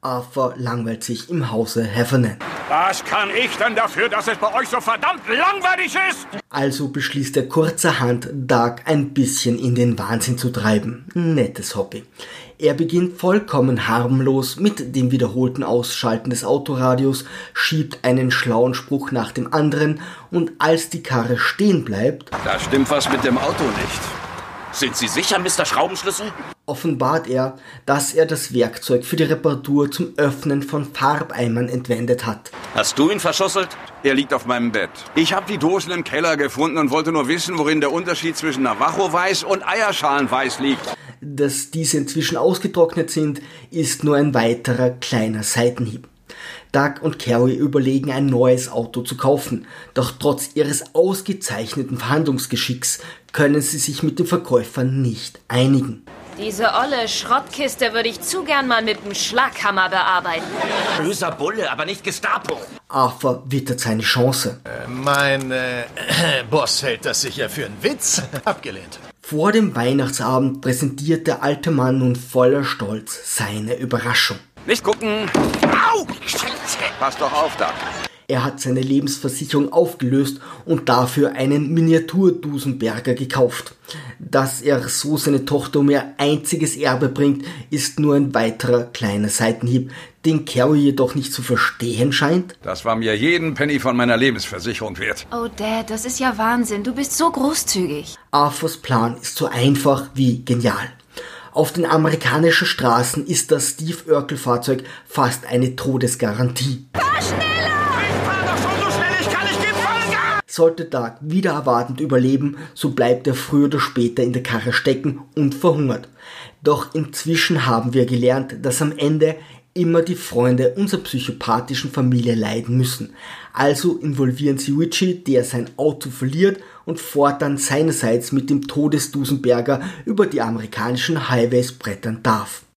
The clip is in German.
Arthur langweilt sich im Hause Heffernan. Was kann ich denn dafür, dass es bei euch so verdammt langweilig ist? Also beschließt er kurzerhand, Doug ein bisschen in den Wahnsinn zu treiben. Nettes Hobby. Er beginnt vollkommen harmlos mit dem wiederholten Ausschalten des Autoradios, schiebt einen schlauen Spruch nach dem anderen und als die Karre stehen bleibt, Da stimmt was mit dem Auto nicht. Sind Sie sicher, Mr. Schraubenschlüssel? offenbart er, dass er das Werkzeug für die Reparatur zum Öffnen von Farbeimern entwendet hat. Hast du ihn verschusselt? Er liegt auf meinem Bett. Ich habe die Dosen im Keller gefunden und wollte nur wissen, worin der Unterschied zwischen Navajo-Weiß und Eierschalenweiß liegt. Dass diese inzwischen ausgetrocknet sind, ist nur ein weiterer kleiner Seitenhieb. Doug und Carrie überlegen, ein neues Auto zu kaufen, doch trotz ihres ausgezeichneten Verhandlungsgeschicks können sie sich mit dem Verkäufer nicht einigen. Diese olle Schrottkiste würde ich zu gern mal mit dem Schlaghammer bearbeiten. Böser Bulle, aber nicht Gestapo. Arthur wittert seine Chance. Mein äh, Boss hält das sicher für einen Witz. Abgelehnt. Vor dem Weihnachtsabend präsentiert der alte Mann nun voller Stolz seine Überraschung. Nicht gucken. Au! Pass doch auf, da. Er hat seine Lebensversicherung aufgelöst und dafür einen Miniatur-Dusenberger gekauft. Dass er so seine Tochter um ihr einziges Erbe bringt, ist nur ein weiterer kleiner Seitenhieb, den Carrie jedoch nicht zu verstehen scheint. Das war mir jeden Penny von meiner Lebensversicherung wert. Oh, Dad, das ist ja Wahnsinn. Du bist so großzügig. Arthurs Plan ist so einfach wie genial. Auf den amerikanischen Straßen ist das Steve Urkel Fahrzeug fast eine Todesgarantie. Ich fahr doch schon so schnell ich kann, Vollgas! Sollte Doug wieder erwartend überleben, so bleibt er früher oder später in der Karre stecken und verhungert. Doch inzwischen haben wir gelernt, dass am Ende immer die Freunde unserer psychopathischen Familie leiden müssen. Also involvieren sie Richie, der sein Auto verliert und fortan seinerseits mit dem Todesdusenberger über die amerikanischen Highways brettern darf.